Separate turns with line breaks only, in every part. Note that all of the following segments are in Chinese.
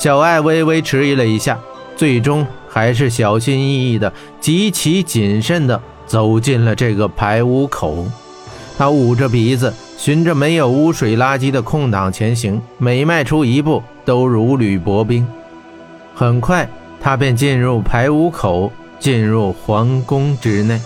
小艾微微迟疑了一下，最终还是小心翼翼的、极其谨慎的走进了这个排污口。他捂着鼻子，循着没有污水垃圾的空档前行，每迈出一步都如履薄冰。很快，他便进入排污口，进入皇宫之内。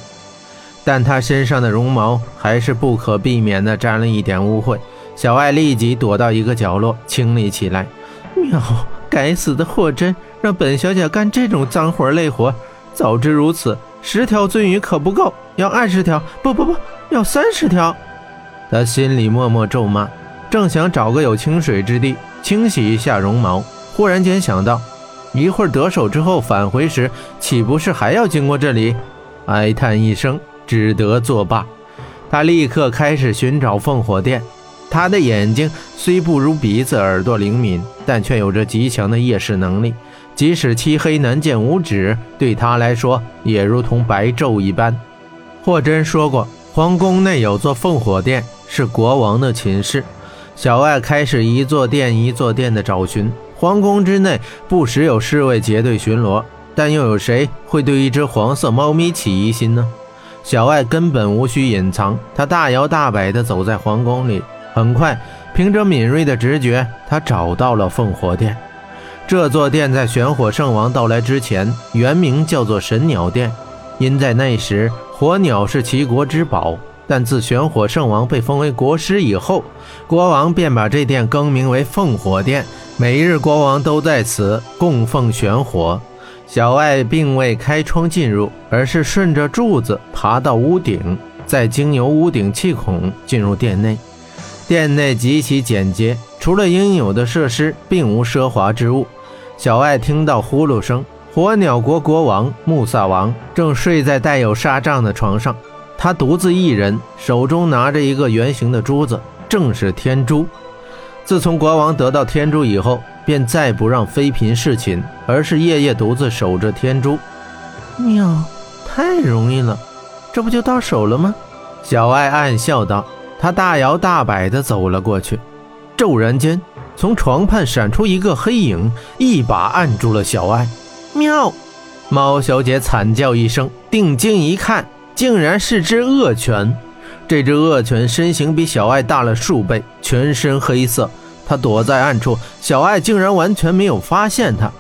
但他身上的绒毛还是不可避免地沾了一点污秽。小艾立即躲到一个角落清理起来。喵！该死的霍真，让本小姐干这种脏活累活。早知如此，十条鳟鱼可不够，要二十条。不不不，要三十条。他心里默默咒骂，正想找个有清水之地清洗一下绒毛，忽然间想到，一会儿得手之后返回时，岂不是还要经过这里？哀叹一声。只得作罢。他立刻开始寻找烽火殿。他的眼睛虽不如鼻子、耳朵灵敏，但却有着极强的夜视能力。即使漆黑难见五指，对他来说也如同白昼一般。霍真说过，皇宫内有座烽火殿，是国王的寝室。小艾开始一座殿一座殿的找寻。皇宫之内不时有侍卫结队巡逻，但又有谁会对一只黄色猫咪起疑心呢？小艾根本无需隐藏，他大摇大摆地走在皇宫里。很快，凭着敏锐的直觉，他找到了凤火殿。这座殿在玄火圣王到来之前，原名叫做神鸟殿，因在那时火鸟是齐国之宝。但自玄火圣王被封为国师以后，国王便把这殿更名为凤火殿，每日国王都在此供奉玄火。小艾并未开窗进入，而是顺着柱子爬到屋顶，再经由屋顶气孔进入殿内。殿内极其简洁，除了应有的设施，并无奢华之物。小艾听到呼噜声，火鸟国国王穆萨王正睡在带有纱帐的床上，他独自一人，手中拿着一个圆形的珠子，正是天珠。自从国王得到天珠以后，便再不让妃嫔侍寝，而是夜夜独自守着天珠。妙，太容易了，这不就到手了吗？小艾暗笑道。他大摇大摆地走了过去，骤然间，从床畔闪出一个黑影，一把按住了小艾。喵！猫小姐惨叫一声，定睛一看，竟然是只恶犬。这只恶犬身形比小艾大了数倍，全身黑色。它躲在暗处，小艾竟然完全没有发现它。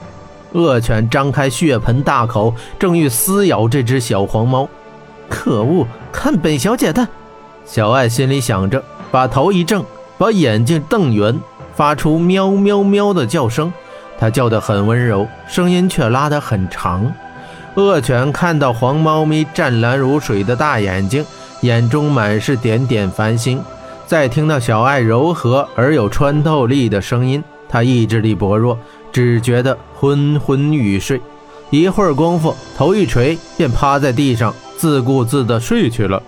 恶犬张开血盆大口，正欲撕咬这只小黄猫。可恶！看本小姐的！小爱心里想着，把头一正，把眼睛瞪圆，发出喵喵喵的叫声。它叫得很温柔，声音却拉得很长。恶犬看到黄猫咪湛蓝如水的大眼睛，眼中满是点点繁星。再听到小爱柔和而有穿透力的声音，他意志力薄弱，只觉得昏昏欲睡。一会儿功夫，头一垂，便趴在地上自顾自地睡去了。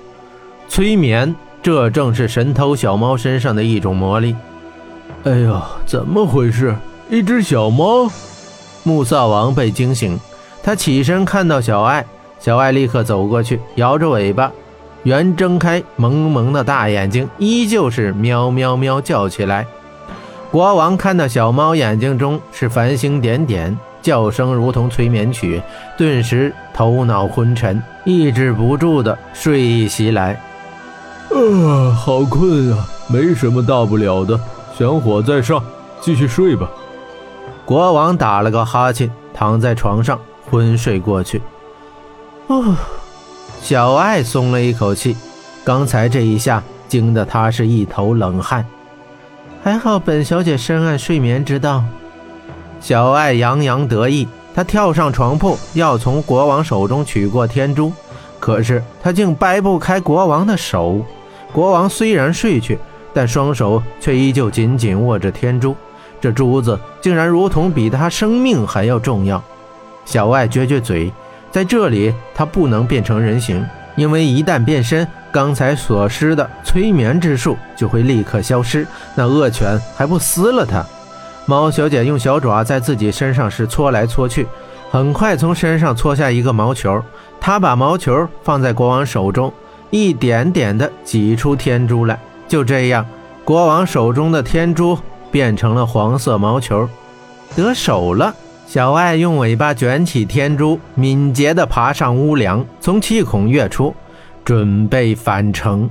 催眠，这正是神偷小猫身上的一种魔力。哎呦，怎么回事？一只小猫！穆萨王被惊醒，他起身看到小艾，小艾立刻走过去，摇着尾巴，圆睁开萌萌的大眼睛，依旧是喵喵喵叫起来。国王看到小猫眼睛中是繁星点点，叫声如同催眠曲，顿时头脑昏沉，抑制不住的睡意袭来。
啊，好困啊！没什么大不了的，玄火在上，继续睡吧。
国王打了个哈欠，躺在床上昏睡过去。哦，小艾松了一口气，刚才这一下惊得他是一头冷汗。还好本小姐深谙睡眠之道。小艾洋洋得意，他跳上床铺，要从国王手中取过天珠，可是他竟掰不开国王的手。国王虽然睡去，但双手却依旧紧紧握着天珠。这珠子竟然如同比他生命还要重要。小艾撅撅嘴，在这里他不能变成人形，因为一旦变身，刚才所施的催眠之术就会立刻消失。那恶犬还不撕了他？猫小姐用小爪在自己身上是搓来搓去，很快从身上搓下一个毛球。她把毛球放在国王手中。一点点的挤出天珠来，就这样，国王手中的天珠变成了黄色毛球。得手了。小爱用尾巴卷起天珠，敏捷地爬上屋梁，从气孔跃出，准备返程。